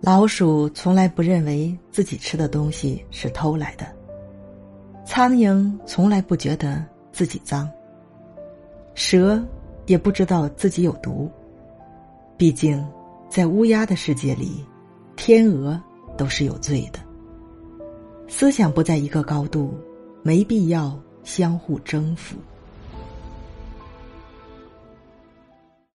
老鼠从来不认为自己吃的东西是偷来的苍蝇从来不觉得自己脏蛇也不知道自己有毒毕竟在乌鸦的世界里天鹅都是有罪的。思想不在一个高度没必要相互征服。